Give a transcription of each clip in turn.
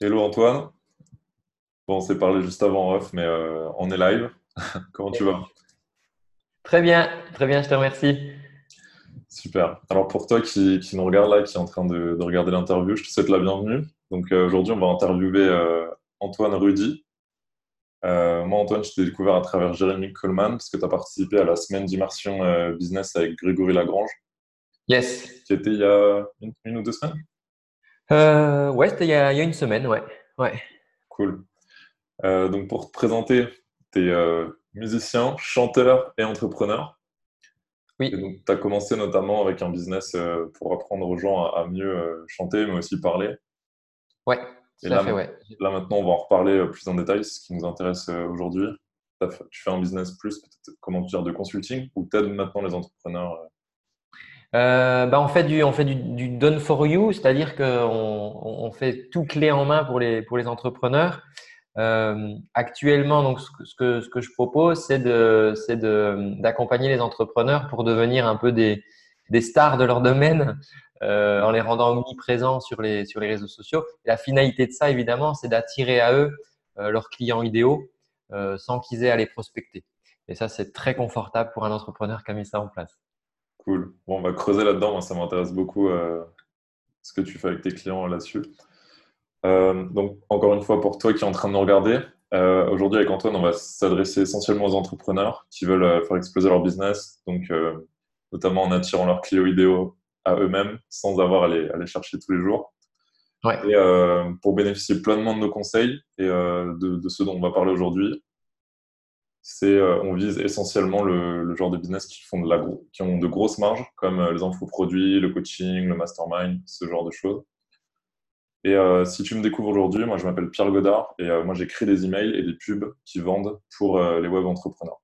Hello Antoine. Bon, on s'est parlé juste avant off, mais euh, on est live. Comment tu vas? Très bien, très bien, je te remercie. Super. Alors pour toi qui, qui nous regarde là, qui est en train de, de regarder l'interview, je te souhaite la bienvenue. Donc euh, aujourd'hui, on va interviewer euh, Antoine Rudy. Moi, Antoine, je t'ai découvert à travers Jérémy Coleman parce que tu as participé à la semaine d'immersion business avec Grégory Lagrange, Yes. qui était il y a une, une ou deux semaines? Euh, ouais, c'était il y a, il y a une semaine, ouais. Ouais. Cool. Euh, donc pour te présenter, tu es musicien, chanteur et entrepreneur. Et Oui, donc, tu as commencé notamment avec un business euh, pour apprendre aux gens à, à mieux euh, chanter, mais aussi parler. ouais, Et tout à là, fait, ouais. là, maintenant, on va en reparler euh, plus en détail, ce qui nous intéresse euh, aujourd'hui. Tu fais un business plus, comment dire, de consulting, ou t'aides maintenant les entrepreneurs. Euh, bah, on fait du, on fait du, done for you, c'est-à-dire qu'on on on fait tout clé en main pour les, pour les entrepreneurs. Euh, actuellement, donc, ce que, ce que, je propose, c'est de, c'est de, d'accompagner les entrepreneurs pour devenir un peu des, des stars de leur domaine, euh, en les rendant omniprésents sur les, sur les réseaux sociaux. La finalité de ça, évidemment, c'est d'attirer à eux euh, leurs clients idéaux sans qu'ils aient à les prospecter. Et ça, c'est très confortable pour un entrepreneur qui a mis ça en place. Cool. Bon, on va creuser là-dedans. Moi, ça m'intéresse beaucoup euh, ce que tu fais avec tes clients là-dessus. Euh, donc, encore une fois, pour toi qui es en train de nous regarder, euh, aujourd'hui avec Antoine, on va s'adresser essentiellement aux entrepreneurs qui veulent faire exploser leur business, donc notamment en attirant leurs clients idéaux à eux-mêmes sans avoir à les, à les chercher tous les jours. Ouais. Et pour bénéficier pleinement de nos conseils et de, de ce dont on va parler aujourd'hui, c'est euh, on vise essentiellement le, le genre de business qui font de la qui ont de grosses marges, comme euh, les infoproduits, le coaching, le mastermind, ce genre de choses. Et euh, si tu me découvres aujourd'hui, moi je m'appelle Pierre Godard et euh, moi j'écris des emails et des pubs qui vendent pour les web entrepreneurs.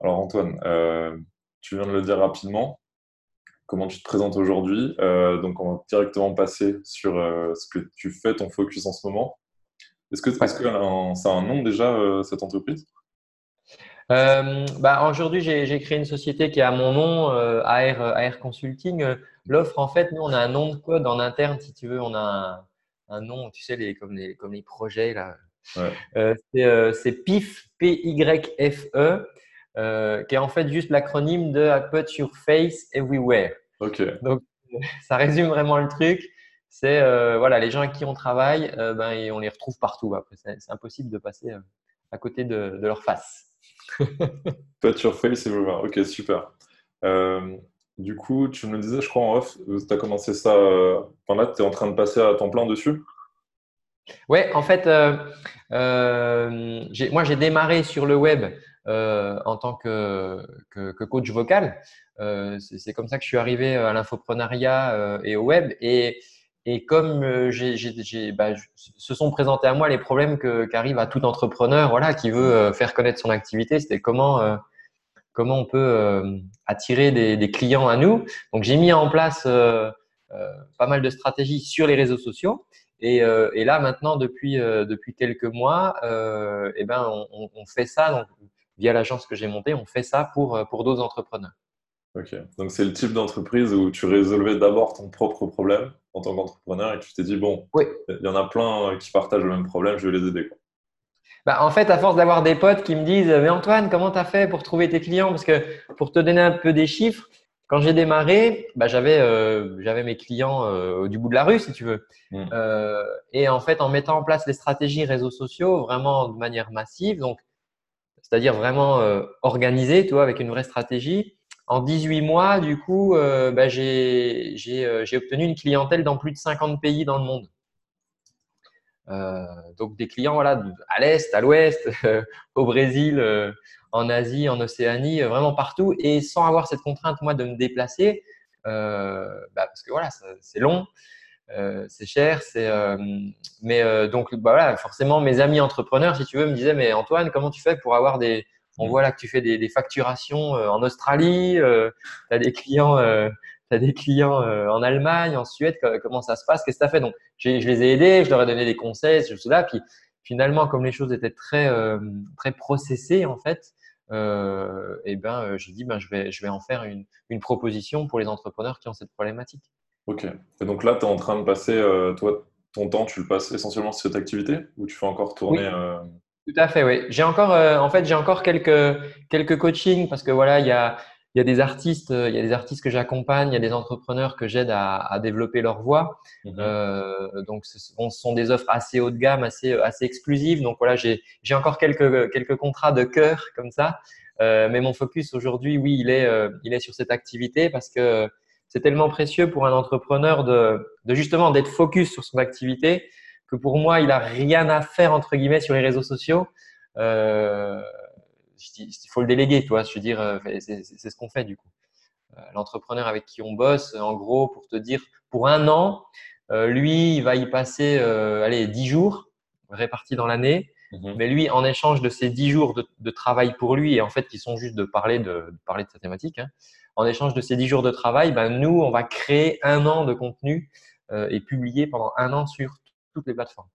Alors Antoine, tu viens de le dire rapidement, comment tu te présentes aujourd'hui? Donc on va directement passer sur ce que tu fais, ton focus en ce moment. Est-ce que, Ouais. est-ce que a un nom déjà, cette entreprise? Euh, bah, aujourd'hui, j'ai créé une société qui a mon nom, euh, AR, AR Consulting. L'offre, en fait, nous, on a un nom de code en interne, si tu veux. On a un, un nom, tu sais, les, comme, les, comme les projets, là. Ouais, Euh, c'est euh, PIF, P-Y-F-E, euh, qui est en fait juste l'acronyme de I Put Your Face Everywhere. ok, Donc, ça résume vraiment le truc. C'est, euh, voilà, les gens avec qui on travaille, euh, ben, et on les retrouve partout. Après, c'est c'est impossible de passer euh, à côté de, de leur face. Put face everywhere. Ok, super. Euh, du coup, tu me le disais, je crois en off, tu as commencé ça. euh, Enfin là, tu es en train de passer à temps plein dessus? Ouais, en fait, euh, moi j'ai démarré sur le web en tant que, que, coach vocal. C'est comme ça que je suis arrivé à l'infoprenariat et au web. Et, et comme euh, bah, se sont présentés à moi les problèmes qu'arrive à tout entrepreneur, voilà, qui veut euh, faire connaître son activité, c'était comment euh, comment on peut attirer des, clients à nous. Donc j'ai mis en place pas mal de stratégies sur les réseaux sociaux. Et, là, maintenant, depuis, depuis quelques mois, eh ben, on, fait ça, via l'agence que j'ai montée, on fait ça pour, pour d'autres entrepreneurs. Ok. Donc c'est le type d'entreprise où tu résolvais d'abord ton propre problème en tant qu'entrepreneur et tu t'es dit, bon, Oui. il y en a plein euh, qui partagent le même problème, je vais les aider, quoi. Bah, en fait, à force d'avoir des potes qui me disent Mais Antoine, comment tu as fait pour trouver tes clients? Parce que pour te donner un peu des chiffres, quand j'ai démarré, bah, j'avais euh, j'avais mes clients euh, du bout de la rue, si tu veux. Mm. Euh, et en fait, en mettant en place les stratégies réseaux sociaux vraiment de manière massive, donc c'est-à-dire vraiment organisé, tu vois, avec une vraie stratégie. En 18 mois, du coup, euh, bah, euh, j'ai obtenu une clientèle dans plus de 50 pays dans le monde. Euh, donc des clients à l'est, à l'ouest, au Brésil, en Asie, en Océanie, vraiment partout, et sans avoir cette contrainte moi de me déplacer, bah, parce que voilà, c'est long, c'est cher, mais donc bah, voilà, forcément mes amis entrepreneurs, si tu veux, me disaient mais Antoine, comment tu fais pour avoir des on Mm. voit là que tu fais des, des facturations euh, en Australie, tu as des clients, euh, des clients euh, en Allemagne, en Suède, co- comment ça se passe, qu'est-ce que tu as fait? Donc, je les ai aidés, je leur ai donné des conseils, suis là. Puis finalement, comme les choses étaient très, euh, très processées, en fait, euh, et ben, euh, j'ai dit, ben, je, vais, je vais en faire une, une proposition pour les entrepreneurs qui ont cette problématique. Ok. Et donc là, tu es en train de passer, euh, toi, ton temps, tu le passes essentiellement sur cette activité ou tu fais encore tourner euh, Tout à fait, oui. J'ai encore, euh, en fait, j'ai encore quelques, quelques coachings parce que voilà, il y a, il y a des artistes, il y a des artistes que j'accompagne, il y a des entrepreneurs que j'aide à, à, développer leur voix. Mhm. Euh, donc, ce sont, des offres assez haut de gamme, assez, assez exclusives. Donc voilà, j'ai encore quelques, quelques contrats de cœur comme ça. Euh, mais mon focus aujourd'hui, oui, il est, euh, il est sur cette activité parce que c'est tellement précieux pour un entrepreneur de, de justement d'être focus sur son activité que pour moi, il a rien à faire entre guillemets sur les réseaux sociaux. Euh, il faut le déléguer, toi. Je veux dire, euh, c'est ce qu'on fait du coup. Euh, l'entrepreneur avec qui on bosse, en gros, pour te dire, pour un an, lui, il va y passer, allez, dix jours répartis dans l'année. Mhm. Mais lui, en échange de ces dix jours de, de, travail pour lui, et en fait, qui sont juste de parler de, de parler de sa thématique, hein, en échange de ces 10 jours de travail, ben, nous, on va créer un an de contenu euh, et publier pendant un an sur toutes les plateformes.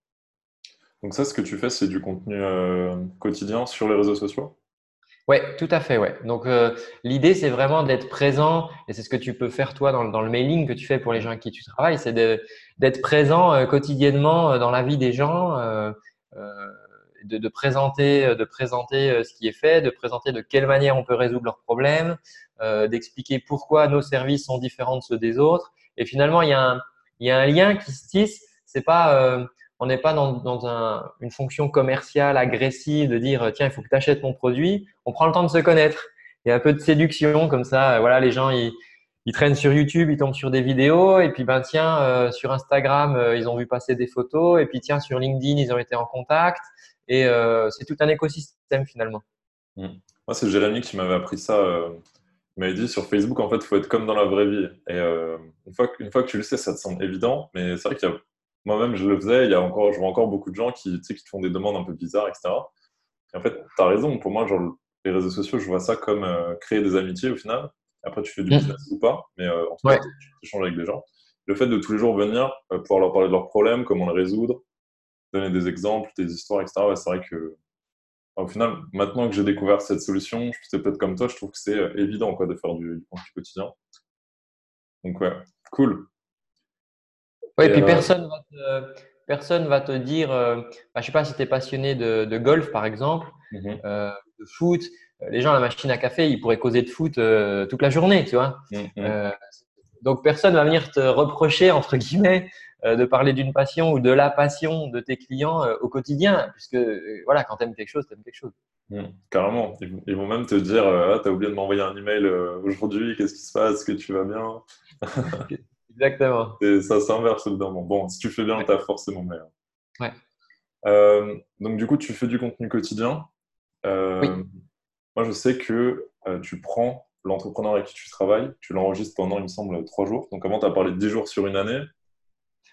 Donc ça, ce que tu fais, c'est du contenu euh, quotidien sur les réseaux sociaux? Oui, tout à fait. Ouais. Donc euh, l'idée, c'est vraiment d'être présent, et c'est ce que tu peux faire toi dans, dans, le mailing que tu fais pour les gens avec qui tu travailles, c'est d'être présent quotidiennement dans la vie des gens de, de, présenter, euh, de présenter euh, ce qui est fait, de présenter de quelle manière on peut résoudre leurs problèmes, euh, d'expliquer pourquoi nos services sont différents de ceux des autres. Et finalement, il y a un, il y a un lien qui se tisse. C'est pas, euh, on n'est pas dans, dans un, une fonction commerciale agressive de dire tiens, il faut que tu achètes mon produit. On prend le temps de se connaître. Il y a un peu de séduction comme ça. Voilà, les gens ils, ils traînent sur YouTube, ils tombent sur des vidéos, et puis ben tiens, euh, sur Instagram, ils ont vu passer des photos, et puis tiens, sur LinkedIn, ils ont été en contact, et euh, c'est tout un écosystème finalement. Hmm. Moi, c'est Jérémy qui m'avait appris ça. Euh, il m'avait dit sur Facebook, en fait, il faut être comme dans la vraie vie. Et euh, une, fois que, fois que tu le sais, ça te semble évident. Mais c'est vrai qu'il y a moi-même, je le faisais. Il y a encore, je vois encore beaucoup de gens qui, tu sais, qui te font des demandes un peu bizarres, etc. Et en fait, tu as raison. Pour moi, genre, les réseaux sociaux, je vois ça comme créer des amitiés au final. Après, tu fais du hmm. business ou pas, mais en tout cas, tu échanges avec des gens. Le fait de tous les jours venir, pouvoir leur parler de leurs problèmes, comment les résoudre, donner des exemples, des histoires, etc. c'est vrai que, au final, maintenant que j'ai découvert cette solution, je suis peut-être comme toi, je trouve que c'est euh, évident quoi, de faire du, du contenu quotidien. Donc, ouais, cool. Oui, et, puis euh, personne va te, personne va te dire, euh, bah, je ne sais pas si tu es passionné de, de, golf, par exemple, mhm. de foot. Les gens à la machine à café, ils pourraient causer de foot toute la journée, tu vois. Mhm. donc, personne va venir te reprocher, entre guillemets, euh, de parler d'une passion ou de la passion de tes clients euh, au quotidien, puisque euh, voilà, quand tu aimes quelque chose, tu aimes quelque chose. Mmh, carrément. Ils vont même te dire Ah, tu as oublié de m'envoyer un email aujourd'hui, qu'est-ce qui se passe? Est-ce que tu vas bien Exactement. Et ça s'inverse évidemment. Bon, si tu fais bien, tu as forcément meilleur. Ouais. donc, du coup, tu fais du contenu quotidien. oui. Moi, je sais que tu prends l'entrepreneur avec qui tu travailles, tu l'enregistres pendant, il me semble, trois jours. Donc, avant, tu as parlé de dix jours sur une année.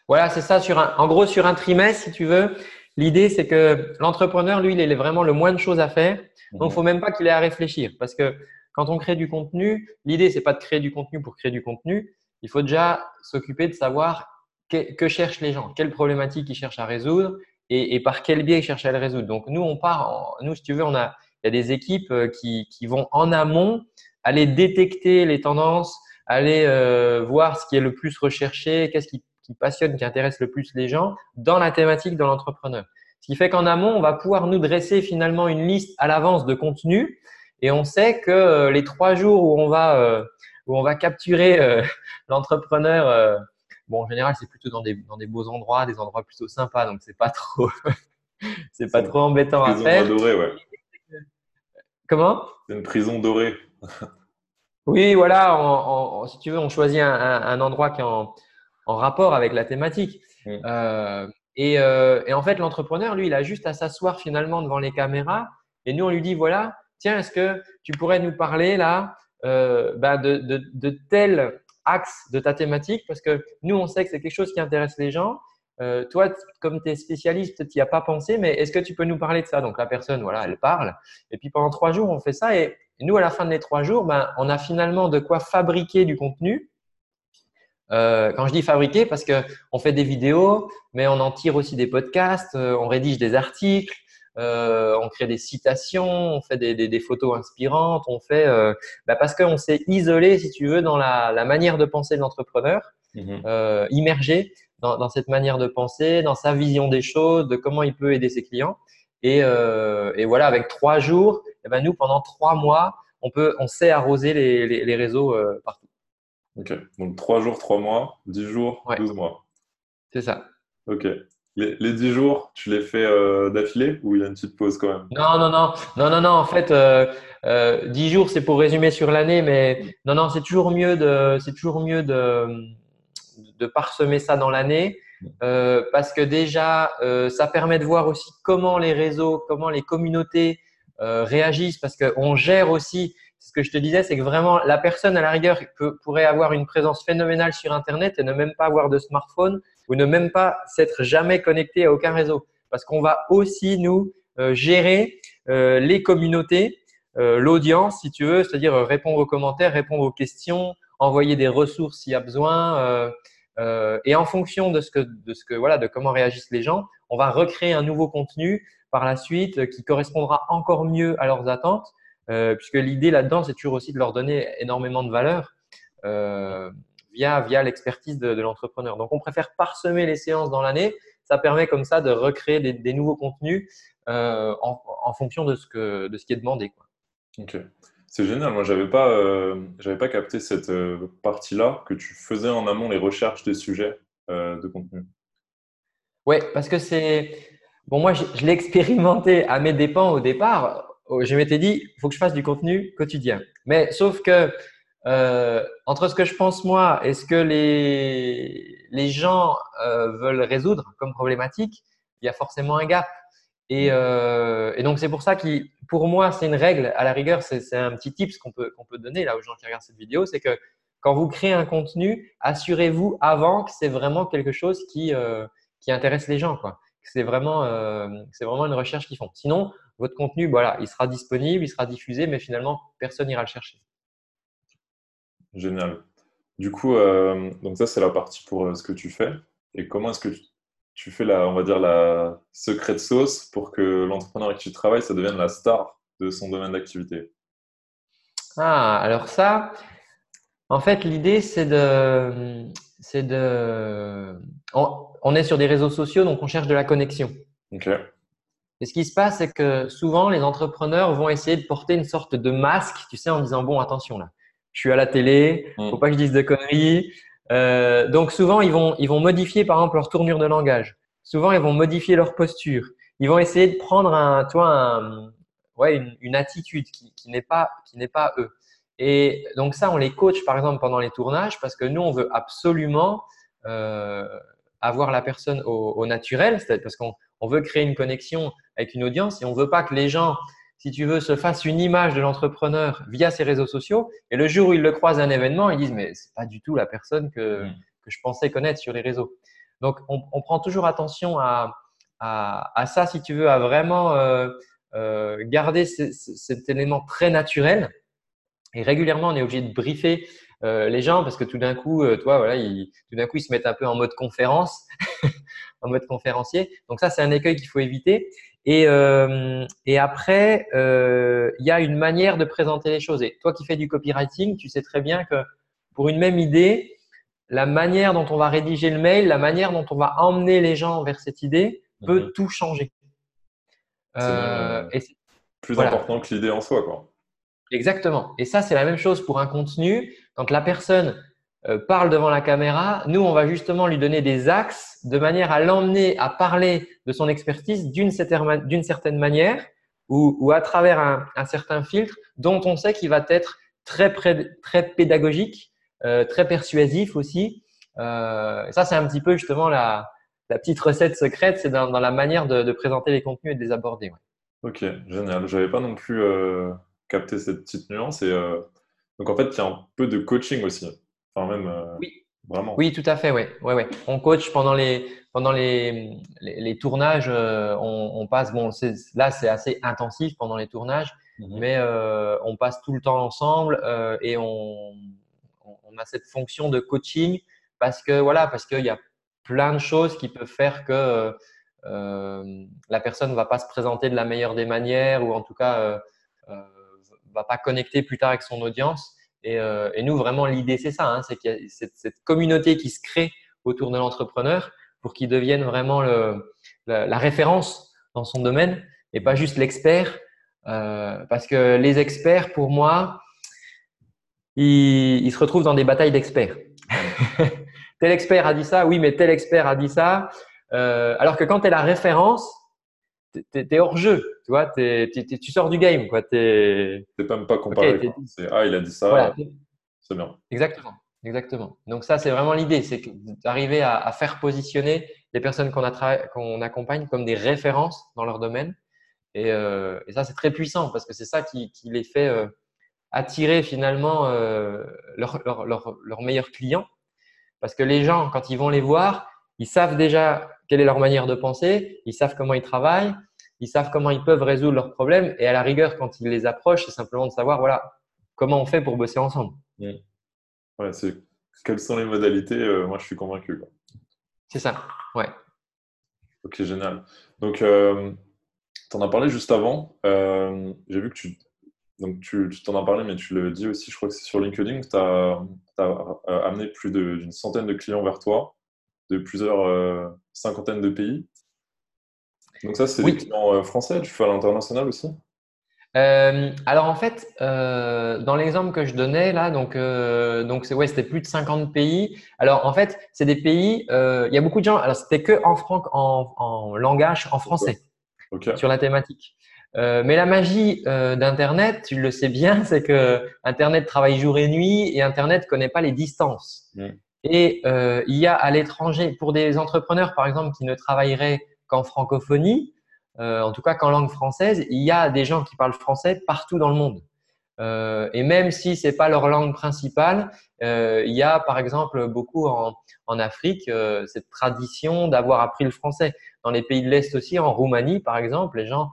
Voilà, c'est ça. Sur un, en gros, sur un trimestre, si tu veux, l'idée, c'est que l'entrepreneur, lui, il est vraiment le moins de choses à faire. Donc, il ne faut même pas qu'il ait à réfléchir. Parce que quand on crée du contenu, l'idée, c'est pas de créer du contenu pour créer du contenu. Il faut déjà s'occuper de savoir que, cherchent les gens, quelles problématiques ils cherchent à résoudre et, par quel biais ils cherchent à les résoudre. Donc, nous, on part, nous, si tu veux, on a, il y a des équipes euh, qui, vont en amont aller détecter les tendances, aller euh, voir ce qui est le plus recherché, qu'est-ce qui passionne, qui intéresse le plus les gens dans la thématique de l'entrepreneur. Ce qui fait qu'en amont, on va pouvoir nous dresser finalement une liste à l'avance de contenu et on sait que euh, les trois jours où on va, où on va capturer euh, l'entrepreneur, bon, en général, c'est plutôt dans des, dans des beaux endroits, des endroits plutôt sympas, donc c'est pas trop, c'est pas trop embêtant à faire. Dorée, ouais. Comment? C'est une prison dorée. oui, voilà. si tu veux, on choisit un, un endroit qui est en, en rapport avec la thématique. Mm. Euh, euh, et, en fait, l'entrepreneur, lui, il a juste à s'asseoir finalement devant les caméras et nous, on lui dit, voilà, tiens, est-ce que tu pourrais nous parler là euh, bah, de, de, tel axe de ta thématique Parce que nous, on sait que c'est quelque chose qui intéresse les gens. toi, comme tu es spécialiste, tu n'y as pas pensé, mais est-ce que tu peux nous parler de ça? Donc la personne, voilà, elle parle. Et puis pendant trois jours, on fait ça. Et, nous, à la fin de les trois jours, ben, on a finalement de quoi fabriquer du contenu euh, quand je dis fabriquer, parce que on fait des vidéos, mais on en tire aussi des podcasts, euh, on rédige des articles, euh, on crée des citations, on fait des, des, des photos inspirantes, on fait euh, bah parce qu'on s'est isolé, si tu veux, dans la, la, manière de penser de l'entrepreneur, mhm. immergé dans, cette manière de penser, dans sa vision des choses, de comment il peut aider ses clients. Et, et voilà, avec trois jours, eh ben nous, pendant trois mois, on, peut, on sait arroser les, les, réseaux partout. Ok, donc trois jours, trois mois, dix jours, douze mois. C'est ça. Ok. Les, les 10 jours, tu les fais euh, d'affilée ou il y a une petite pause quand même? Non, non, non. Non, non, non. En fait, euh, euh, 10 jours, c'est pour résumer sur l'année, mais non, non, c'est toujours mieux de, c'est toujours mieux de, de parsemer ça dans l'année. Euh, parce que déjà, euh, ça permet de voir aussi comment les réseaux, comment les communautés euh, réagissent, parce qu'on gère aussi, ce que je te disais, c'est que vraiment la personne à la rigueur peut, pourrait avoir une présence phénoménale sur Internet et ne même pas avoir de smartphone ou ne même pas s'être jamais connecté à aucun réseau. Parce qu'on va aussi nous euh, gérer euh, les communautés, euh, l'audience, si tu veux, c'est-à-dire répondre aux commentaires, répondre aux questions, envoyer des ressources s'il y a besoin. et en fonction de ce que, de ce que, voilà, de comment réagissent les gens, on va recréer un nouveau contenu par la suite qui correspondra encore mieux à leurs attentes, puisque l'idée là-dedans, c'est toujours aussi de leur donner énormément de valeur via, via l'expertise de, l'entrepreneur. Donc, on préfère parsemer les séances dans l'année. Ça permet comme ça de recréer des, nouveaux contenus euh, en, fonction de ce, que, de ce qui est demandé. Quoi. Ok. C'est génial. Moi, je n'avais pas, euh, pas capté cette euh, partie-là, que tu faisais en amont les recherches des sujets de contenu. Oui, parce que c'est. Bon, moi, je, je l'ai expérimenté à mes dépens au départ. Je m'étais dit, il faut que je fasse du contenu quotidien. Mais sauf que euh, entre ce que je pense moi et ce que les, les gens euh, veulent résoudre comme problématique, il y a forcément un gap. Et, euh, et donc, c'est pour ça que pour moi, c'est une règle. À la rigueur, c'est un petit tips qu'on peut, qu'on peut donner là aux gens qui regardent cette vidéo. C'est que quand vous créez un contenu, assurez-vous avant que c'est vraiment quelque chose qui, euh, qui intéresse les gens. Quoi. C'est vraiment, euh, c'est vraiment une recherche qu'ils font. Sinon, votre contenu, voilà, il sera disponible, il sera diffusé, mais finalement, personne n'ira le chercher. Génial. Du coup, euh, donc ça, c'est la partie pour euh, ce que tu fais. Et comment est-ce que tu, fais la, on va dire, la secret sauce pour que l'entrepreneur avec qui tu travailles, ça devienne la star de son domaine d'activité? Ah, alors ça, en fait, l'idée, c'est de, c'est de, on, est sur des réseaux sociaux, donc on cherche de la connexion. Ok. Et ce qui se passe, c'est que souvent, les entrepreneurs vont essayer de porter une sorte de masque, tu sais, en disant, bon, attention là, je suis à la télé, mm. faut pas que je dise de conneries. Euh, donc souvent, ils vont, ils vont modifier par exemple leur tournure de langage. Souvent, ils vont modifier leur posture. Ils vont essayer de prendre un, toi, un, ouais, une, une, attitude qui, qui n'est pas, qui n'est pas eux. Et donc ça, on les coach par exemple pendant les tournages parce que nous, on veut absolument euh, avoir la personne au, au naturel, parce qu'on on veut créer une connexion avec une audience et on veut pas que les gens si tu veux, se fasse une image de l'entrepreneur via ses réseaux sociaux. Et le jour où ils le croisent à un événement, ils disent mais c'est pas du tout la personne que, mm. que je pensais connaître sur les réseaux. Donc on, on prend toujours attention à, à, à, ça, si tu veux, à vraiment euh, euh, garder cet élément très naturel. Et régulièrement, on est obligé de briefer euh, les gens parce que tout d'un coup, euh, toi, voilà, ils, tout d'un coup, ils se mettent un peu en mode conférence, en mode conférencier. Donc ça, c'est un écueil qu'il faut éviter. Et, euh, et après, euh, il y a une manière de présenter les choses. Et toi qui fais du copywriting, tu sais très bien que pour une même idée, la manière dont on va rédiger le mail, la manière dont on va emmener les gens vers cette idée peut mhm. tout changer. Euh, plus important que l'idée en soi. Quoi. Exactement. Et ça, c'est la même chose pour un contenu. Quand la personne parle devant la caméra, nous, on va justement lui donner des axes de manière à l'emmener à parler de son expertise d'une certaine manière ou, à travers un, certain filtre dont on sait qu'il va être très, très pédagogique, euh, très persuasif aussi. Euh, ça, c'est un petit peu justement la, petite recette secrète, c'est dans, la manière de, présenter les contenus et de les aborder. Ok, génial. Je n'avais pas non plus capté cette petite nuance. Et, donc en fait, il y a un peu de coaching aussi. Enfin, même euh, oui. vraiment. Oui, tout à fait. Ouais. Ouais, ouais. On coach pendant les, pendant les, les, tournages. Euh, on, on, passe, bon, là, c'est assez intensif pendant les tournages, mhm. mais euh, on passe tout le temps ensemble et on, on, a cette fonction de coaching parce que, voilà, parce qu'il y a plein de choses qui peuvent faire que la personne ne va pas se présenter de la meilleure des manières ou en tout cas euh, va pas connecter plus tard avec son audience. Et, euh, et nous, vraiment, l'idée, c'est ça. Hein, c'est qu'il y a cette, cette, communauté qui se crée autour de l'entrepreneur pour qu'il devienne vraiment le, la, référence dans son domaine et pas juste l'expert. Euh, parce que les experts, pour moi, ils, se retrouvent dans des batailles d'experts. tel expert a dit ça, oui, mais tel expert a dit ça. Euh, alors que quand tu es la référence, tu es, hors jeu, tu vois, tu sors du game. Tu n'es même pas comparé. ah, il a dit ça, c'est bien. Exactement. Exactement. Donc ça, c'est vraiment l'idée, c'est d'arriver à, à, faire positionner les personnes qu'on qu'on accompagne comme des références dans leur domaine. Et, euh, et ça, c'est très puissant parce que c'est ça qui, qui, les fait euh, attirer finalement euh, leurs leur, leur, leur meilleurs clients. Parce que les gens, quand ils vont les voir, ils savent déjà quelle est leur manière de penser, ils savent comment ils travaillent, ils savent comment ils peuvent résoudre leurs problèmes. Et à la rigueur, quand ils les approchent, c'est simplement de savoir voilà, comment on fait pour bosser ensemble. Mmh. Ouais, c'est quelles sont les modalités euh, Moi, je suis convaincu. C'est ça, ouais. Ok, génial. Donc, euh, tu en as parlé juste avant. Euh, j'ai vu que tu donc tu t'en as parlé, mais tu le dis aussi, je crois que c'est sur LinkedIn, tu as, amené plus d'une centaine de clients vers toi, de plusieurs cinquantaines de pays. Donc ça, c'est des clients français, tu fais à l'international aussi? Euh, alors en fait, euh, dans l'exemple que je donnais là, donc euh, donc c'est ouais, c'était plus de 50 pays. Alors en fait, c'est des pays. Il y a beaucoup de gens. Alors c'était que en, en, en langage en français sur la thématique. mais la magie d'Internet, tu le sais bien, c'est que Internet travaille jour et nuit et Internet connaît pas les distances. Mm. Et il y a à l'étranger, pour des entrepreneurs par exemple qui ne travailleraient qu'en francophonie, euh, en tout cas qu'en langue française, il y a des gens qui parlent français partout dans le monde. Euh, et même si c'est pas leur langue principale, euh, il y a par exemple beaucoup en, en Afrique cette tradition d'avoir appris le français. Dans les pays de l'Est aussi, en Roumanie par exemple, les gens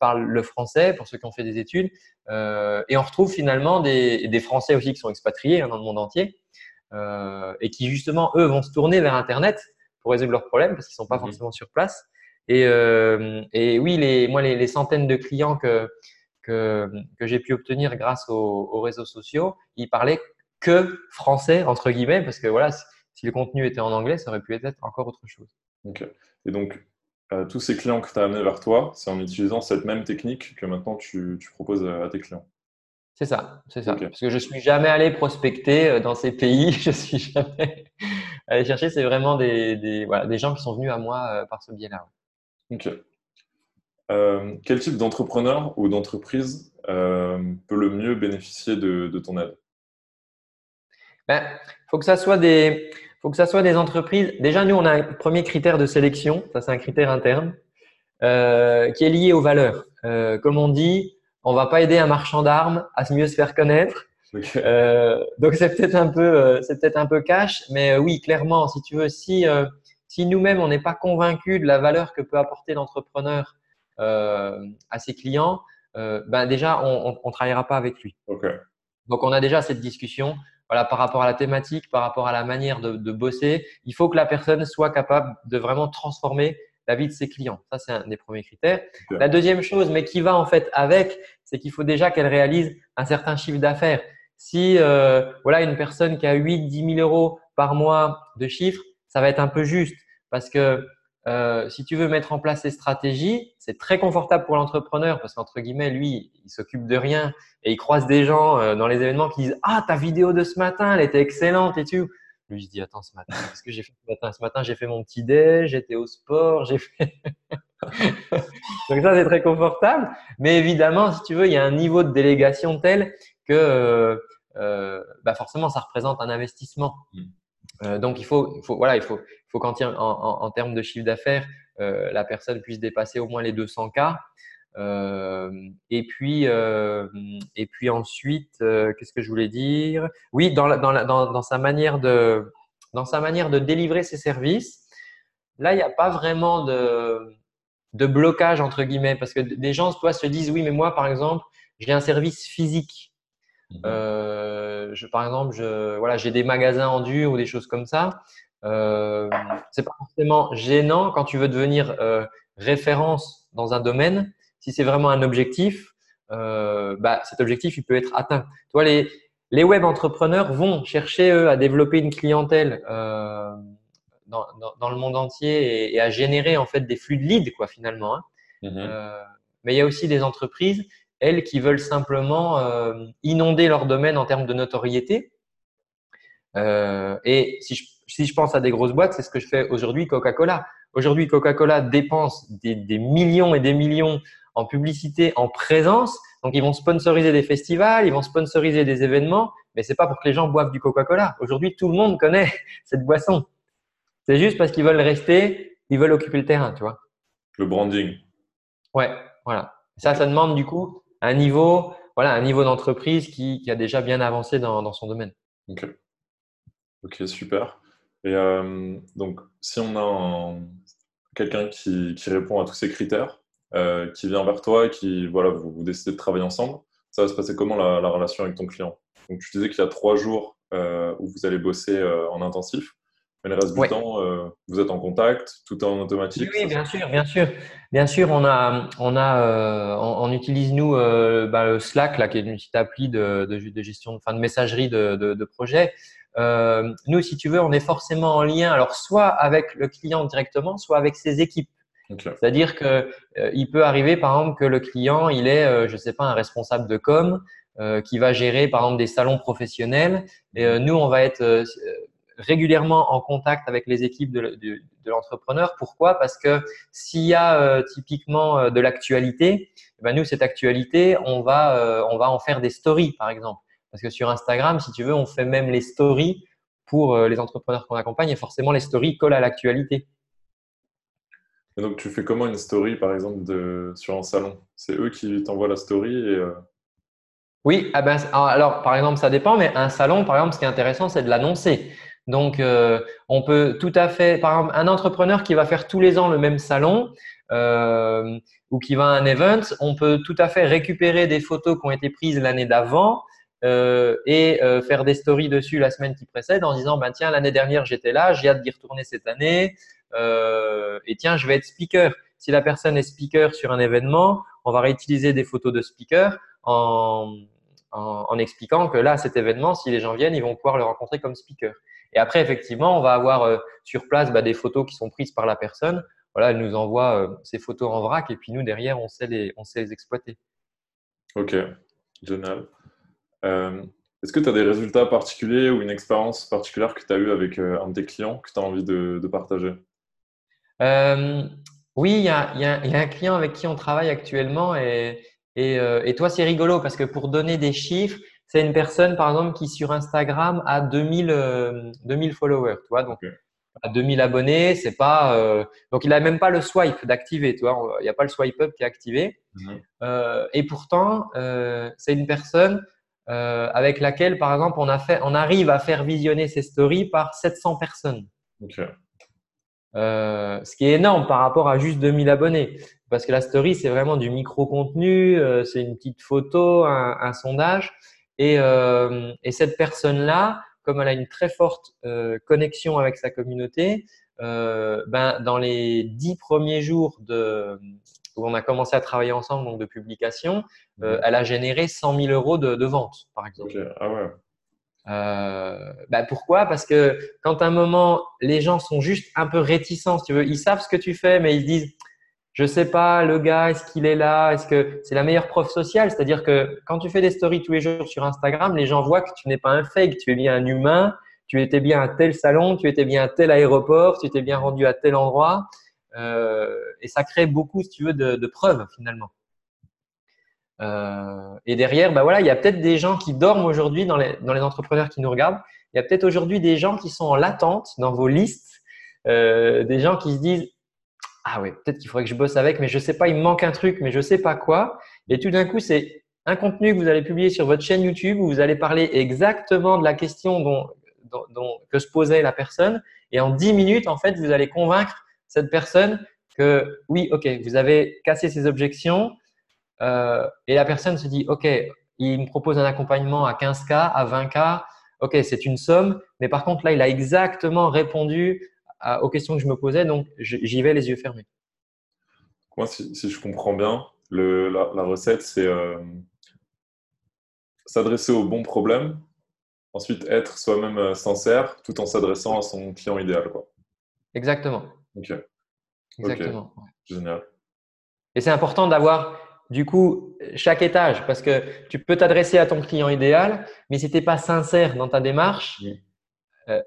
parlent le français pour ceux qui ont fait des études. et on retrouve finalement des, des, Français aussi qui sont expatriés hein, dans le monde entier et qui justement, eux, vont se tourner vers Internet pour résoudre leurs problèmes parce qu'ils sont pas mmh forcément sur place. Et, euh, et oui, les, moi, les, les, centaines de clients que, que, que j'ai pu obtenir grâce aux, aux, réseaux sociaux, ils parlaient que français, entre guillemets, parce que voilà, si, le contenu était en anglais, ça aurait pu être encore autre chose. Et donc, euh, tous ces clients que tu as amenés vers toi, c'est en utilisant cette même technique que maintenant tu, tu proposes à tes clients? C'est ça, c'est ça. Parce que je suis jamais allé prospecter euh, dans ces pays, je suis jamais allé chercher. C'est vraiment des, des, voilà, des gens qui sont venus à moi euh, par ce biais-là. Ok. Euh, quel type d'entrepreneur ou d'entreprise euh, peut le mieux bénéficier de, ton aide? Il ben, faut que ça soit des, faut que ça soit des entreprises. Déjà, nous, on a un premier critère de sélection. Ça, c'est un critère interne euh, qui est lié aux valeurs. comme on dit, on va pas aider un marchand d'armes à mieux se faire connaître. donc c'est peut-être un peu, c'est peut-être un peu cash, mais oui, clairement, si tu veux, si si nous-mêmes, on n'est pas convaincu de la valeur que peut apporter l'entrepreneur euh, à ses clients, euh, ben déjà, on ne travaillera pas avec lui. Donc, on a déjà cette discussion voilà, par rapport à la thématique, par rapport à la manière de, bosser. Il faut que la personne soit capable de vraiment transformer la vie de ses clients. Ça, c'est un des premiers critères. La deuxième chose, mais qui va en fait avec, c'est qu'il faut déjà qu'elle réalise un certain chiffre d'affaires. Si euh, voilà une personne qui a 8 10 000 euros par mois de chiffre, ça va être un peu juste parce que euh, si tu veux mettre en place ces stratégies, c'est très confortable pour l'entrepreneur parce qu'entre guillemets, lui, il s'occupe de rien et il croise des gens euh, dans les événements qui disent Ah, ta vidéo de ce matin, elle était excellente et tout. Lui, je dis Attends, ce matin, qu'est-ce que j'ai fait ce matin? Ce matin, j'ai fait mon petit déj, j'étais au sport, j'ai fait. Donc, ça, c'est très confortable. Mais évidemment, si tu veux, il y a un niveau de délégation tel que euh, bah forcément, ça représente un investissement. Mm. Euh, donc, il faut, il faut, voilà, il faut, il faut qu'en en, en, termes de chiffre d'affaires, euh, la personne puisse dépasser au moins les 200 cas. Euh, et puis, euh, et puis ensuite, euh, qu'est-ce que je voulais dire? Oui, dans, la, dans, la, dans, dans, sa manière de, dans sa manière de délivrer ses services, là, il n'y a pas vraiment de, de blocage entre guillemets, parce que des gens, toi, se disent oui, mais moi, par exemple, j'ai un service physique. Euh, je, par exemple, je, voilà, j'ai des magasins en dur ou des choses comme ça. Euh, c'est pas forcément gênant quand tu veux devenir euh, référence dans un domaine. Si c'est vraiment un objectif, euh, bah, cet objectif il peut être atteint. Toi, les, les web entrepreneurs vont chercher eux à développer une clientèle euh, dans, dans, le monde entier et, à générer en fait des flux de leads quoi finalement. Hein. Mhm. Euh, mais il y a aussi des entreprises, elles, qui veulent simplement inonder leur domaine en termes de notoriété. Et si je, si je pense à des grosses boîtes, c'est ce que je fais aujourd'hui Coca-Cola. Aujourd'hui, Coca-Cola dépense des, des millions et des millions en publicité, en présence. Donc, ils vont sponsoriser des festivals, ils vont sponsoriser des événements, mais c'est pas pour que les gens boivent du Coca-Cola. Aujourd'hui, tout le monde connaît cette boisson. C'est juste parce qu'ils veulent rester, ils veulent occuper le terrain, tu vois. Le branding. Ouais, voilà. Ça, ça demande du coup un niveau, voilà, un niveau d'entreprise qui, qui, a déjà bien avancé dans, dans son domaine. Ok. Ok, super. Et euh, donc, si on a quelqu'un qui, qui, répond à tous ces critères, euh, qui vient vers toi et qui, voilà, vous, vous, décidez de travailler ensemble, ça va se passer comment la, la relation avec ton client? Donc, tu disais qu'il y a trois jours euh, où vous allez bosser euh, en intensif. Mais le reste du temps, vous êtes en contact, tout est en automatique. Oui, bien sûr, bien sûr, bien sûr. On a, on a, on, utilise nous bah, Slack là, qui est une petite appli de, de, de gestion, enfin de messagerie de, de, de projet. Nous, si tu veux, on est forcément en lien, alors soit avec le client directement, soit avec ses équipes. C'est-à-dire que euh, il peut arriver, par exemple, que le client, il est, euh, je sais pas, un responsable de com qui va gérer, par exemple, des salons professionnels. Et nous, on va être régulièrement en contact avec les équipes de, l'entrepreneur. Pourquoi? Parce que s'il y a euh, typiquement euh, de l'actualité, eh ben nous cette actualité, on va euh, on va en faire des stories par exemple. Parce que sur Instagram, si tu veux, on fait même les stories pour les entrepreneurs qu'on accompagne et forcément les stories collent à l'actualité. Et donc tu fais comment une story par exemple sur un salon? C'est eux qui t'envoient la story et oui, ah ben, alors par exemple, ça dépend, mais un salon, par exemple, ce qui est intéressant, c'est de l'annoncer. Donc, euh, on peut tout à fait, par exemple, un entrepreneur qui va faire tous les ans le même salon euh, ou qui va à un event, on peut tout à fait récupérer des photos qui ont été prises l'année d'avant euh, et euh, faire des stories dessus la semaine qui précède en disant, ben tiens, l'année dernière j'étais là, j'ai hâte d'y retourner cette année euh, et tiens, je vais être speaker. Si la personne est speaker sur un événement, on va réutiliser des photos de speaker en, expliquant que là, cet événement, si les gens viennent, ils vont pouvoir le rencontrer comme speaker. Et après, effectivement, on va avoir euh, sur place bah, des photos qui sont prises par la personne. Voilà, elle nous envoie euh, ces photos en vrac et puis nous, derrière, on sait les, exploiter. Ok, génial. Euh, Est-ce que tu as des résultats particuliers ou une expérience particulière que tu as eue avec euh, un de tes clients que tu as envie de partager? Euh, Oui, il y a, y, a, y a, un client avec qui on travaille actuellement et, et, et toi, c'est rigolo parce que pour donner des chiffres, c'est une personne, par exemple, qui sur Instagram a 2000, euh, 2000 followers, tu vois. Donc, okay. à 2000 abonnés, c'est pas. Euh, donc, il n'a même pas le swipe d'activer, tu vois. Il n'y a pas le swipe up qui est activé. Mm -hmm. euh, et pourtant, euh, c'est une personne euh, avec laquelle, par exemple, on, a fait, on arrive à faire visionner ses stories par 700 personnes. Okay. Euh, ce qui est énorme par rapport à juste 2000 abonnés. Parce que la story, c'est vraiment du micro-contenu, euh, c'est une petite photo, un, un sondage. Et, euh, et cette personne-là, comme elle a une très forte euh, connexion avec sa communauté, euh, ben, dans les dix premiers jours de, où on a commencé à travailler ensemble, donc de publication, euh, elle a généré 100 000 euros de, de vente, par exemple. Okay. Ah ouais. Euh, bah pourquoi? Parce que quand à un moment les gens sont juste un peu réticents, si tu veux, ils savent ce que tu fais, mais ils se disent je sais pas, le gars, est-ce qu'il est là? Est-ce que c'est la meilleure preuve sociale? C'est-à-dire que quand tu fais des stories tous les jours sur Instagram, les gens voient que tu n'es pas un fake, tu es bien un humain, tu étais bien à tel salon, tu étais bien à tel aéroport, tu étais bien rendu à tel endroit. Euh, et ça crée beaucoup, si tu veux, de preuves finalement. Euh, et derrière, bah voilà, il y a peut-être des gens qui dorment aujourd'hui dans les, entrepreneurs qui nous regardent. Il y a peut-être aujourd'hui des gens qui sont en latente dans vos listes, euh, des gens qui se disent ah ouais, peut-être qu'il faudrait que je bosse avec, mais je sais pas, il me manque un truc, mais je sais pas quoi. Et tout d'un coup, c'est un contenu que vous allez publier sur votre chaîne YouTube où vous allez parler exactement de la question dont, que se posait la personne. Et en 10 minutes, en fait, vous allez convaincre cette personne que oui, ok, vous avez cassé ses objections. Euh, et la personne se dit, ok, il me propose un accompagnement à 15K, à 20K. Ok, c'est une somme, mais par contre, là, il a exactement répondu à, aux questions que je me posais, donc j'y vais les yeux fermés. Moi, si, si je comprends bien, le, la, la, recette, c'est euh, s'adresser au bon problème, ensuite être soi-même euh, sincère tout en s'adressant à son client idéal. Quoi. Exactement. Ok. Exactement. Génial. Et c'est important d'avoir du coup chaque étage parce que tu peux t'adresser à ton client idéal, mais si tu n'es pas sincère dans ta démarche, euh,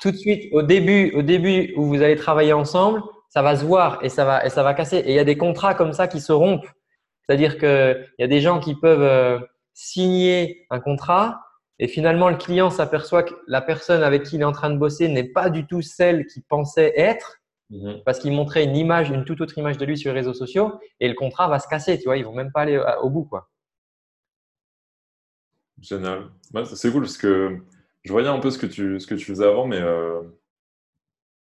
tout de suite au début, au début où vous allez travailler ensemble, ça va se voir et ça va, et ça va casser. Et il y a des contrats comme ça qui se rompent. C'est-à-dire qu'il y a des gens qui peuvent euh, signer un contrat et finalement le client s'aperçoit que la personne avec qui il est en train de bosser n'est pas du tout celle qu'il pensait être mhm. parce qu'il montrait une image, une toute autre image de lui sur les réseaux sociaux et le contrat va se casser. Tu vois, ils vont même pas aller euh, au bout, quoi. Génial. c'est cool parce que je voyais un peu ce que tu, ce que tu faisais avant, mais euh,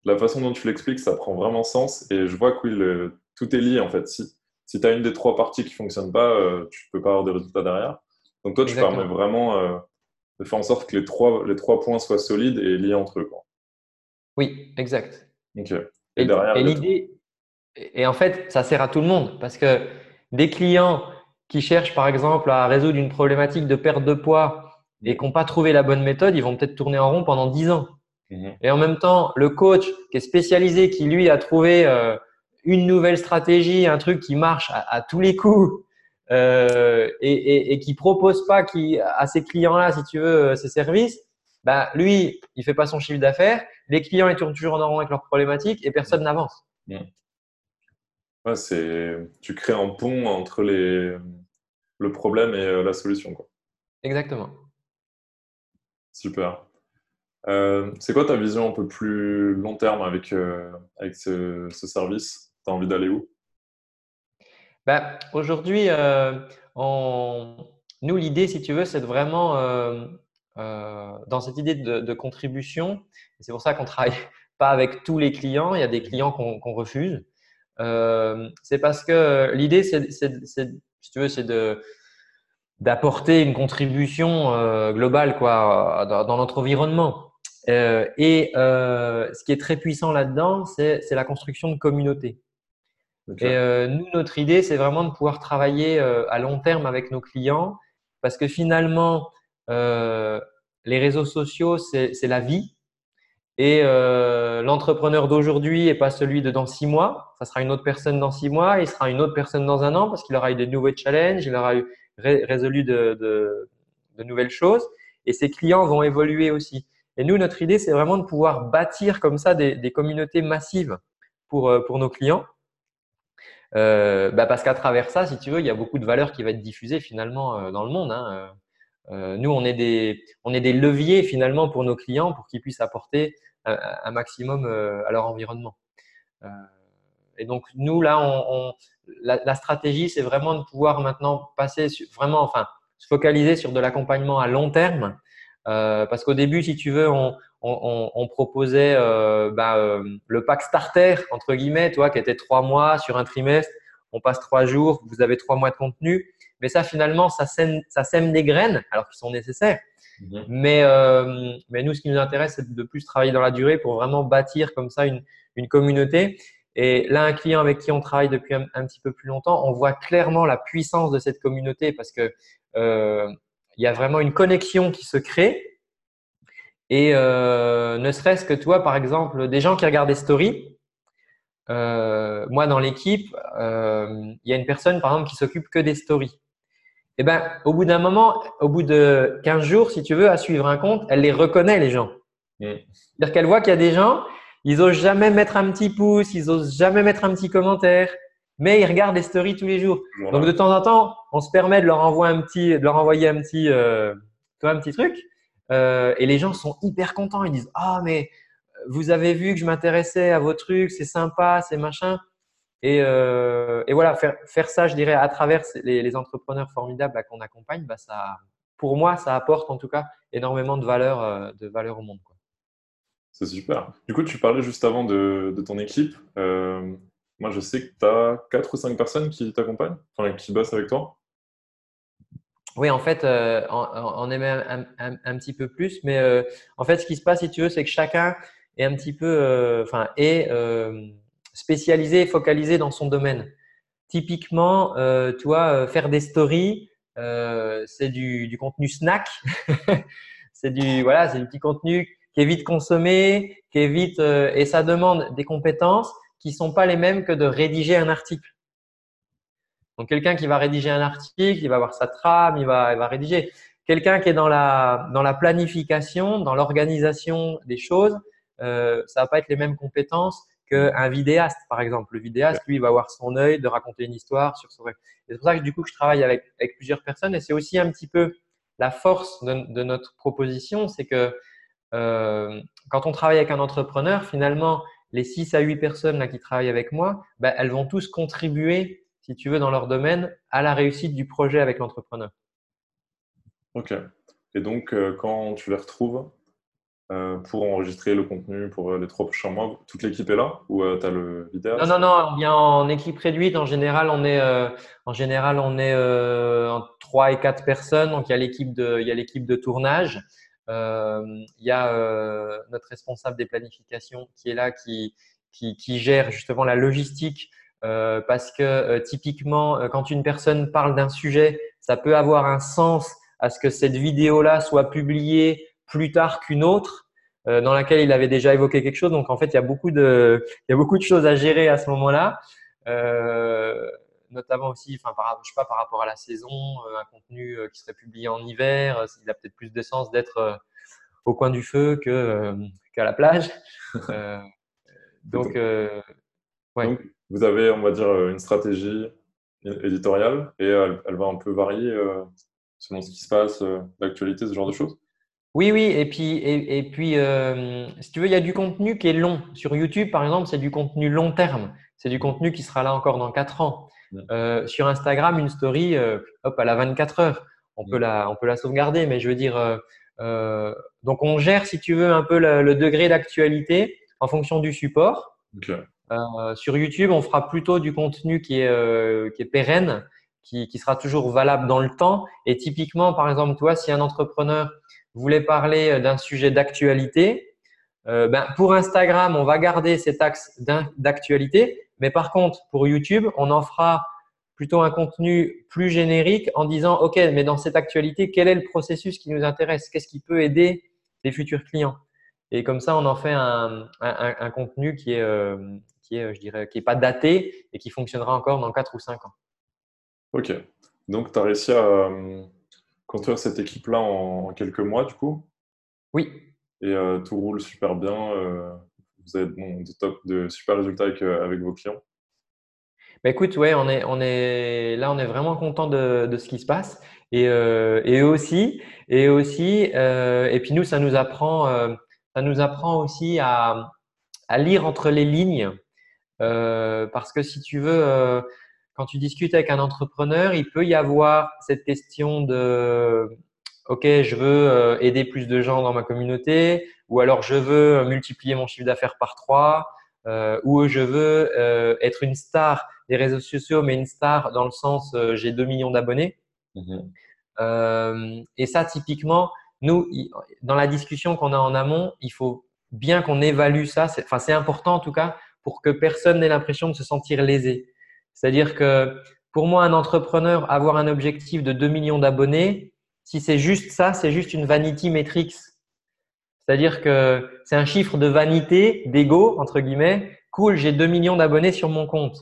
la façon dont tu l'expliques, ça prend vraiment sens. Et je vois que tout est lié en fait. Si, si tu as une des trois parties qui ne fonctionne pas, euh, tu ne peux pas avoir de résultats derrière. Donc toi, tu permets vraiment euh, de faire en sorte que les trois, les trois points soient solides et liés entre eux. Quoi. Oui, exact. Ok. Et, l'idée, et en fait, ça sert à tout le monde parce que des clients qui cherchent par exemple à résoudre une problématique de perte de poids et qui n'ont pas trouvé la bonne méthode, ils vont peut-être tourner en rond pendant 10 ans. Mhm. Et en même temps, le coach qui est spécialisé, qui lui a trouvé euh, une nouvelle stratégie, un truc qui marche à, tous les coups euh, et, et, et, qui propose pas qui, à ses clients-là, si tu veux, euh, ses services, bah, lui, il fait pas son chiffre d'affaires. Les clients, ils tournent toujours en rond avec leurs problématiques et personne n'avance. Mhm. Ouais, c'est, tu crées un pont entre les, le problème et la solution. Quoi. Exactement. Super. Euh, c'est quoi ta vision un peu plus long terme avec, euh, avec ce, service? Tu as envie d'aller où? Bah, Aujourd'hui, euh, nous, l'idée, si tu veux, c'est de vraiment, dans cette idée de, contribution, c'est pour ça qu'on ne travaille pas avec tous les clients, il y a des clients qu'on refuse. c'est parce que l'idée, c'est, si tu veux, c'est de d'apporter une contribution euh, globale quoi dans, notre environnement. Euh, et euh, ce qui est très puissant là-dedans, c'est la construction de communautés. Et nous, notre idée, c'est vraiment de pouvoir travailler à long terme avec nos clients parce que finalement, les réseaux sociaux, c'est la vie. Et l'entrepreneur d'aujourd'hui n'est pas celui de dans six mois. Ça sera une autre personne dans six mois. Il sera une autre personne dans un an parce qu'il aura eu des nouveaux challenges. Il aura résolu de, nouvelles choses et ses clients vont évoluer aussi. Et nous, notre idée, c'est vraiment de pouvoir bâtir comme ça des, communautés massives pour, euh, nos clients. Euh, bah parce qu'à travers ça, si tu veux, il y a beaucoup de valeur qui va être diffusée finalement euh, dans le monde. Hein. Nous, on est, des, on est des leviers finalement pour nos clients pour qu'ils puissent apporter un, maximum à leur environnement. Et donc, nous, là, on, la, stratégie, c'est vraiment de pouvoir maintenant passer vraiment, enfin, se focaliser sur de l'accompagnement à long terme. Euh, parce qu'au début, si tu veux, on, on, proposait euh, bah, euh, le pack starter, entre guillemets, toi, qui était trois mois sur un trimestre. On passe trois jours, vous avez trois mois de contenu. Mais ça, finalement, ça sème, ça sème des graines, alors qu'ils sont nécessaires. Mhm. Mais, mais nous, ce qui nous intéresse, c'est de plus travailler dans la durée pour vraiment bâtir comme ça une, une communauté. Et là, un client avec qui on travaille depuis un, petit peu plus longtemps, on voit clairement la puissance de cette communauté parce que euh, il y a vraiment une connexion qui se crée. Et euh, ne serait-ce que toi, par exemple, des gens qui regardent des stories. Euh, moi, dans l'équipe, il y a une personne, par exemple, qui s'occupe que des stories. Eh ben, au bout d'un moment, au bout de 15 jours, si tu veux, à suivre un compte, elle les reconnaît, les gens. Mm. C'est-à-dire qu'elle voit qu'il y a des gens ils osent jamais mettre un petit pouce, ils osent jamais mettre un petit commentaire, mais ils regardent les stories tous les jours. Donc de temps en temps, on se permet de leur envoyer un petit, de leur envoyer un petit, euh, un petit truc, euh, et les gens sont hyper contents. Ils disent ah mais vous avez vu que je m'intéressais à vos trucs, c'est sympa, c'est machin. Et, euh, et, voilà, faire, faire ça, je dirais, à travers les, les entrepreneurs formidables qu'on accompagne, bah ça, pour moi, ça apporte en tout cas énormément de valeur, euh, de valeur au monde. C'est super. Du coup, tu parlais juste avant de, ton équipe. Euh, moi, je sais que tu as 4 ou 5 personnes qui t'accompagnent, enfin, qui bossent avec toi. Oui, en fait, on, est même un, petit peu plus. Mais en fait, ce qui se passe, si tu veux, c'est que chacun est un petit peu, enfin, est spécialisé focalisé dans son domaine. Typiquement, tu vois, faire des stories, c'est du, contenu snack. c'est du, voilà, c'est du petit contenu qui est vite consommé, qui est vite et ça demande des compétences qui sont pas les mêmes que de rédiger un article. Donc quelqu'un qui va rédiger un article, il va avoir sa trame, il va, il va rédiger. Quelqu'un qui est dans la, dans la planification, dans l'organisation des choses, euh, ça va pas être les mêmes compétences qu'un vidéaste, par exemple. Le vidéaste, lui, il va avoir son œil de raconter une histoire sur son. C'est pour ça que du coup, je travaille avec, avec plusieurs personnes et c'est aussi un petit peu la force de, de notre proposition, c'est que euh, quand on travaille avec un entrepreneur, finalement, les 6 à 8 personnes là, qui travaillent avec moi, ben, elles vont tous contribuer si tu veux, dans leur domaine, à la réussite du projet avec l'entrepreneur. Ok. Et donc, euh, quand tu les retrouves euh, pour enregistrer le contenu pour euh, les trois prochains mois, toute l'équipe est là ou tu as le vidéo Non, non, non, on vient en équipe réduite. En général, on est, en général, on est en 3 et 4 personnes. Donc, il y a l'équipe de, de tournage. il y a notre responsable des planifications qui est là, qui, qui, gère justement la logistique euh, parce que euh, typiquement, euh, quand une personne parle d'un sujet, ça peut avoir un sens à ce que cette vidéo-là soit publiée plus tard qu'une autre dans laquelle il avait déjà évoqué quelque chose. Donc en fait, il y a beaucoup de, il y a beaucoup de choses à gérer à ce moment-là, notamment aussi, enfin, par, je sais pas, par rapport à la saison, un contenu qui serait publié en hiver, il a peut-être plus de sens d'être au coin du feu que qu'à la plage. donc, ouais. Vous avez, on va dire, euh, une stratégie éditoriale et elle, va un peu varier euh, selon ce qui se passe, euh, l'actualité, ce genre de choses oui, oui, et puis, et, puis si tu veux, il y a du contenu qui est long. Sur YouTube, par exemple, c'est du contenu long terme. C'est du contenu qui sera là encore dans 4 ans. sur Instagram, une story, hop, elle a 24 heures. On, peut la, on peut la sauvegarder, mais je veux dire, donc on gère, si tu veux, un peu le, degré d'actualité en fonction du support. Euh, sur YouTube, on fera plutôt du contenu qui est, euh, qui est pérenne, qui, qui, sera toujours valable dans le temps. Et typiquement, par exemple, toi, si un entrepreneur voulait parler euh, d'un sujet d'actualité, euh, ben, pour Instagram, on va garder cet axe d'actualité. Mais par contre, pour YouTube, on en fera plutôt un contenu plus générique en disant, OK, mais dans cette actualité, quel est le processus qui nous intéresse? Qu'est-ce qui peut aider les futurs clients? Et comme ça, on en fait un, contenu qui est, euh, qui est, je dirais, qui est pas daté et qui fonctionnera encore dans 4 ou 5 ans. Ok. Donc, tu as réussi à construire cette équipe-là en, quelques mois, du coup? Oui. Et euh, tout roule super bien. Euh, vous avez de, top, de super résultats avec, avec vos clients bah écoute, ouais, on est, on est, là, on est vraiment content de, de ce qui se passe. Et, et eux aussi. Et aussi. et puis nous, ça nous apprend, ça nous apprend aussi à, à lire entre les lignes euh, parce que si tu veux, euh, quand tu discutes avec un entrepreneur, il peut y avoir cette question de OK, je veux euh, aider plus de gens dans ma communauté, ou alors je veux multiplier mon chiffre d'affaires par trois, ou je veux être une star des réseaux sociaux, mais une star dans le sens j'ai 2 millions d'abonnés. Mmh et ça, typiquement, nous, dans la discussion qu'on a en amont, il faut bien qu'on évalue ça. Enfin, c'est important en tout cas pour que personne n'ait l'impression de se sentir lésé. C'est-à-dire que pour moi, un entrepreneur, avoir un objectif de 2 millions d'abonnés, si c'est juste ça, c'est juste une vanity metrics. C'est-à-dire que c'est un chiffre de vanité, d'ego, entre guillemets. Cool, j'ai 2 millions d'abonnés sur mon compte.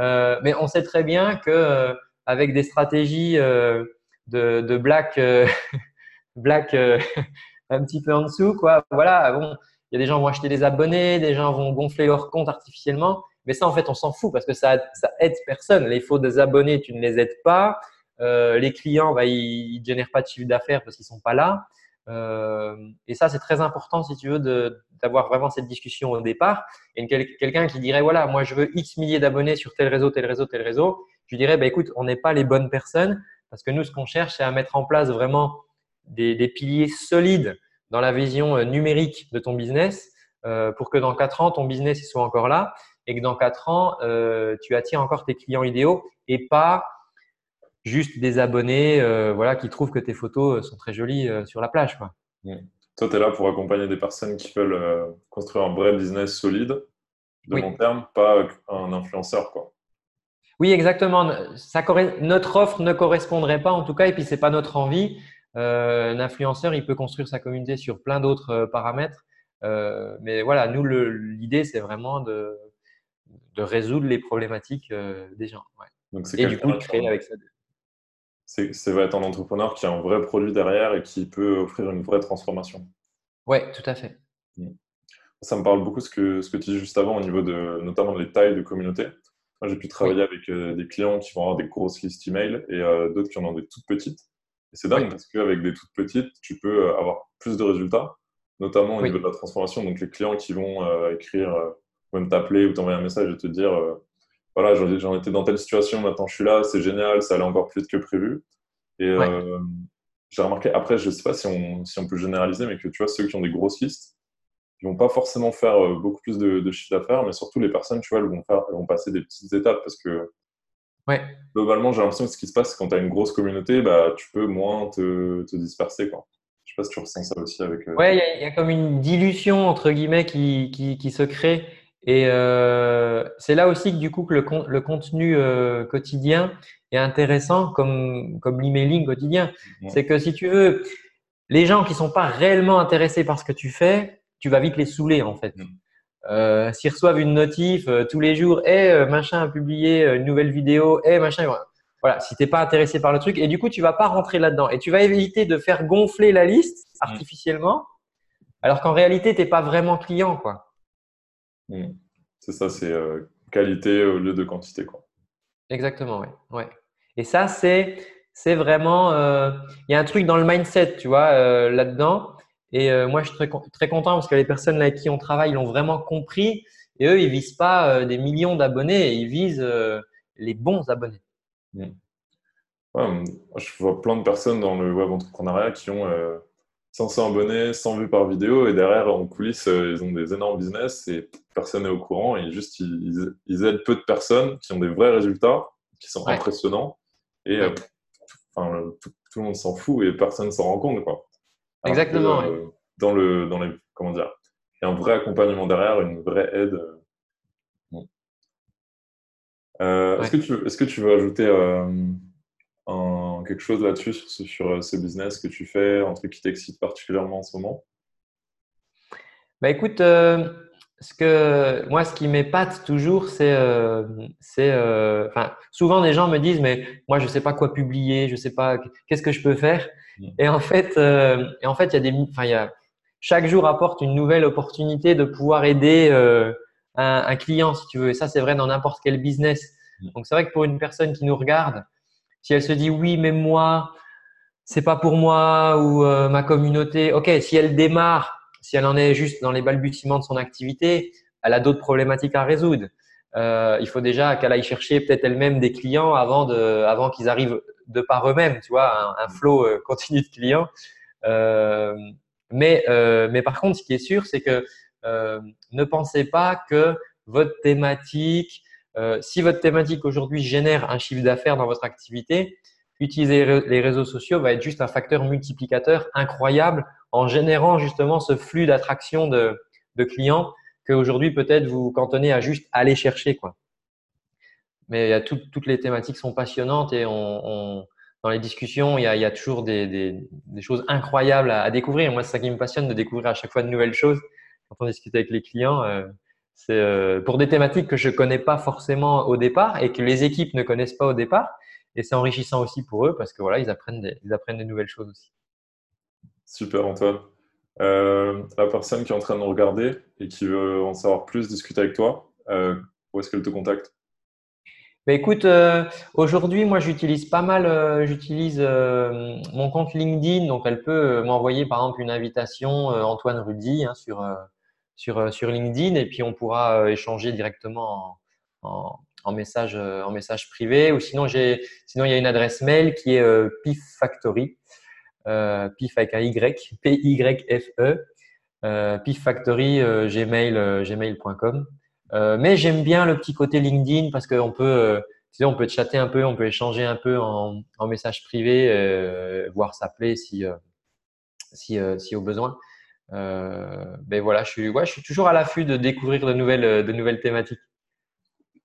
Euh, mais on sait très bien que euh, avec des stratégies euh, de, black, black un petit peu en dessous, quoi. Voilà, bon, il y a des gens qui vont acheter des abonnés, des gens vont gonfler leur compte artificiellement. Mais ça, en fait, on s'en fout parce que ça, ça aide personne. Les faux des abonnés, tu ne les aides pas. Euh, les clients, bah, ils ne génèrent pas de chiffre d'affaires parce qu'ils ne sont pas là. Euh, et ça, c'est très important si tu veux d'avoir vraiment cette discussion au départ. Et quelqu'un qui dirait, voilà, moi, je veux X milliers d'abonnés sur tel réseau, tel réseau, tel réseau. Je dirais, bah, écoute, on n'est pas les bonnes personnes parce que nous, ce qu'on cherche, c'est à mettre en place vraiment des, des piliers solides dans la vision euh, numérique de ton business euh, pour que dans quatre ans, ton business il soit encore là et que dans quatre ans, euh, tu attires encore tes clients idéaux et pas juste des abonnés voilà, qui trouvent que tes photos sont très jolies sur la plage. Quoi. Mmh. Toi, tu es là pour accompagner des personnes qui veulent construire un vrai business solide de long terme, pas un influenceur. Quoi. Oui, exactement. Ça, notre offre ne correspondrait pas en tout cas, et puis ce n'est pas notre envie. Euh, un influenceur, il peut construire sa communauté sur plein d'autres euh, paramètres. mais voilà, nous, l'idée, c'est vraiment de, de résoudre les problématiques des gens. Donc, et du coup, de créer avec ça c'est va être un entrepreneur qui a un vrai produit derrière et qui peut offrir une vraie transformation. Oui, tout à fait. Mmh. Ça me parle beaucoup ce que, ce que tu dis juste avant au niveau de notamment des tailles de communauté. Moi, j'ai pu travailler avec euh, des clients qui vont avoir des grosses listes email et euh, d'autres qui en ont des toutes petites. Et c'est dingue parce qu'avec des toutes petites, tu peux euh, avoir plus de résultats, notamment au niveau de la transformation. Donc, les clients qui vont écrire, même t'appeler ou t'envoyer un message et te dire voilà, j'en étais dans telle situation, maintenant je suis là, c'est génial, ça allait encore plus vite que prévu. Et j'ai remarqué, après, je ne sais pas si on, si on peut généraliser, mais que tu vois, ceux qui ont des grosses listes, ils vont pas forcément faire euh, beaucoup plus de, de chiffre d'affaires, mais surtout les personnes, tu vois, elles vont, faire, elles vont passer des petites étapes parce que ouais. globalement, j'ai l'impression que ce qui se passe, c'est quand tu as une grosse communauté, bah, tu peux moins te, te disperser. Quoi. Je sais pas si tu ressens ça aussi avec. Euh... Ouais, il y, y, a comme une dilution entre guillemets qui, qui, qui se crée. Et euh, c'est là aussi que du coup que le, le contenu euh, quotidien est intéressant comme, comme l'emailing quotidien. C'est que si tu veux, les gens qui sont pas réellement intéressés par ce que tu fais, tu vas vite les saouler en fait. Mm. Euh, S'ils reçoivent une notif euh, tous les jours, et eh, machin a publié une nouvelle vidéo, et eh, machin, voilà. Si t'es pas intéressé par le truc, et du coup tu vas pas rentrer là-dedans, et tu vas éviter de faire gonfler la liste mm. artificiellement, alors qu'en réalité t'es pas vraiment client quoi. Mm. C'est ça, c'est euh, qualité au lieu de quantité quoi. Exactement, ouais. ouais. Et ça c'est c'est vraiment, euh, il y a un truc dans le mindset, tu vois, là-dedans et euh, moi, je suis très, très content parce que les personnes avec qui on travaille l'ont vraiment compris. Et eux, ils visent pas euh, des millions d'abonnés, ils visent euh, les bons abonnés. Mmh. je vois plein de personnes dans le web entrepreneuriat qui ont 500 abonnés, 100 vues par vidéo, et derrière, en coulisses, ils ont des énormes business et personne n'est au courant. Et juste, ils, aident peu de personnes qui ont des vrais résultats, qui sont impressionnants. Et tout, tout, le monde s'en fout et personne ne s'en rend compte. Quoi. Exactement. Euh, dans, le, dans les, comment dire, il y a un vrai accompagnement derrière, une vraie aide. Euh, est-ce, que tu, est-ce que tu veux ajouter euh, un, quelque chose là-dessus sur ce, sur ce business que tu fais, un truc qui t'excite particulièrement en ce moment? Bah écoute, ce que moi, ce qui m'épate toujours, c'est, c'est, enfin, souvent des gens me disent, mais moi, je sais pas quoi publier, je sais pas qu'est-ce que je peux faire? Mm. Et en fait, euh, et en fait, il y a des, enfin, il y a, chaque jour apporte une nouvelle opportunité de pouvoir aider euh, un, un, client, si tu veux. Et ça, c'est vrai dans n'importe quel business. Mm. Donc, c'est vrai que pour une personne qui nous regarde, si elle se dit oui, mais moi, c'est pas pour moi ou euh, ma communauté. Ok, si elle démarre, si elle en est juste dans les balbutiements de son activité, elle a d'autres problématiques à résoudre. Euh, il faut déjà qu'elle aille chercher peut-être elle-même des clients avant de, avant qu'ils arrivent de par eux-mêmes, tu vois, un, un flot euh, continu de clients. Mais, mais par contre, ce qui est sûr, c'est que ne pensez pas que votre thématique, si votre thématique aujourd'hui génère un chiffre d'affaires dans votre activité, utiliser les réseaux sociaux va être juste un facteur multiplicateur incroyable en générant justement ce flux d'attraction de, de clients qu'aujourd'hui peut-être vous cantonnez à juste aller chercher. Quoi. Mais toutes les thématiques sont passionnantes et dans les discussions, il y a, toujours des, choses incroyables à, découvrir. Moi, c'est ça qui me passionne de découvrir à chaque fois de nouvelles choses quand on discute avec les clients. Euh, c'est euh, pour des thématiques que je connais pas forcément au départ et que les équipes ne connaissent pas au départ. Et c'est enrichissant aussi pour eux parce que voilà, ils apprennent des, ils apprennent des nouvelles choses aussi. Super Antoine. Euh, la personne qui est en train de nous regarder et qui veut en savoir plus, discuter avec toi, euh, où est-ce qu'elle te contacte? Bah, écoute, euh, aujourd'hui, moi, j'utilise pas mal, euh, j'utilise euh, mon compte LinkedIn, donc elle peut m'envoyer par exemple une invitation Antoine Rudy hein, sur, sur, sur LinkedIn et puis on pourra échanger directement en, message, en message privé. Ou sinon, j'ai, sinon il y a une adresse mail qui est Factory, PIF avec un Y, P-Y-F-E, PIF Factory, gmail, gmail.com. Euh, mais j'aime bien le petit côté LinkedIn parce qu'on peut, euh, on peut chatter un peu, on peut échanger un peu en, message privé, euh, voire s'appeler si, euh, si, si, au besoin. Ben voilà, je suis, ouais, je suis toujours à l'affût de découvrir de nouvelles, de nouvelles thématiques.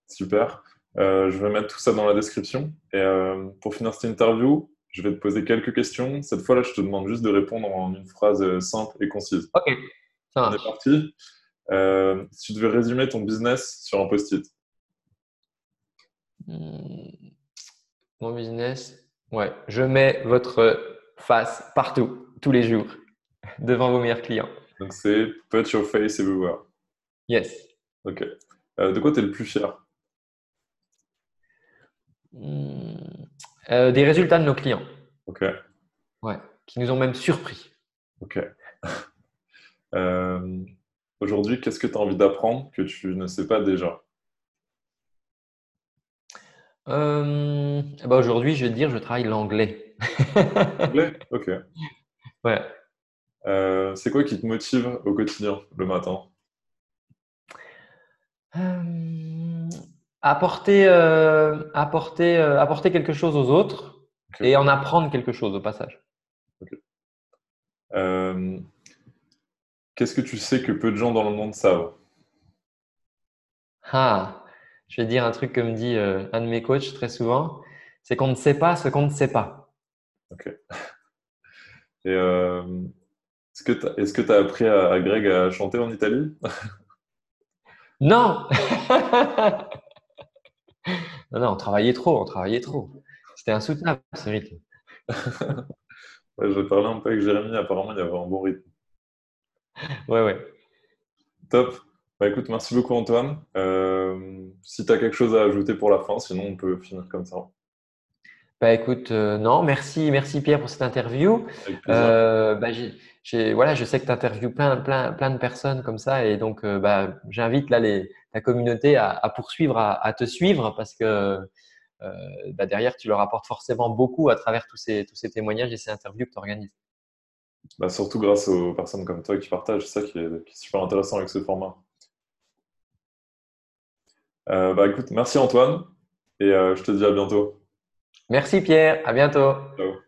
Super. je vais mettre tout ça dans la description. Et pour finir cette interview, je vais te poser quelques questions. Cette fois-là, je te demande juste de répondre en une phrase simple et concise. Ok. Ça On est parti. Euh, si tu devais résumer ton business sur un post-it, Hmm, Mon business, ouais, je mets votre face partout, tous les jours, devant vos meilleurs clients. donc c'est Put your face everywhere. Yes. Ok. Euh, de quoi tu es le plus fier? Hmm, euh, des résultats de nos clients, Ok. ouais, qui nous ont même surpris. Ok. Euh, Aujourd'hui, qu'est-ce que tu as envie d'apprendre que tu ne sais pas déjà? Euh, ben, aujourd'hui, je vais te dire, je travaille l'anglais. Anglais Ok. Ouais. Euh, c'est quoi qui te motive au quotidien le matin? Euh, apporter, euh, apporter, apporter quelque chose aux autres Ok. et en apprendre quelque chose au passage. Qu'est-ce que tu sais que peu de gens dans le monde savent? Ah, je vais dire un truc que me dit un de mes coachs très souvent, c'est qu'on ne sait pas ce qu'on ne sait pas. Et euh, est-ce que tu as appris à, à Greg à chanter en Italie? Non! Non, non, on travaillait trop, on travaillait trop. C'était insoutenable ce rythme. Ouais, J'ai parlé un peu avec Jérémy, apparemment il y avait un bon rythme. Ouais, ouais. Top. Bah, écoute, merci beaucoup Antoine. Euh, si tu as quelque chose à ajouter pour la fin, sinon on peut finir comme ça. Bah écoute, euh, non, merci, merci Pierre pour cette interview. Avec plaisir. Euh, bah, voilà, je sais que tu interviews plein, plein, plein de personnes comme ça et donc euh, bah, j'invite là les, ta communauté à, à poursuivre, à, à te suivre parce que euh, bah, derrière tu leur apportes forcément beaucoup à travers tous ces, tous ces témoignages et ces interviews que tu organises. Bah, surtout grâce aux personnes comme toi qui partagent, c'est ça qui est, qui est super intéressant avec ce format. Euh, bah écoute, merci Antoine et je te dis à bientôt. Merci Pierre, à bientôt. Ciao.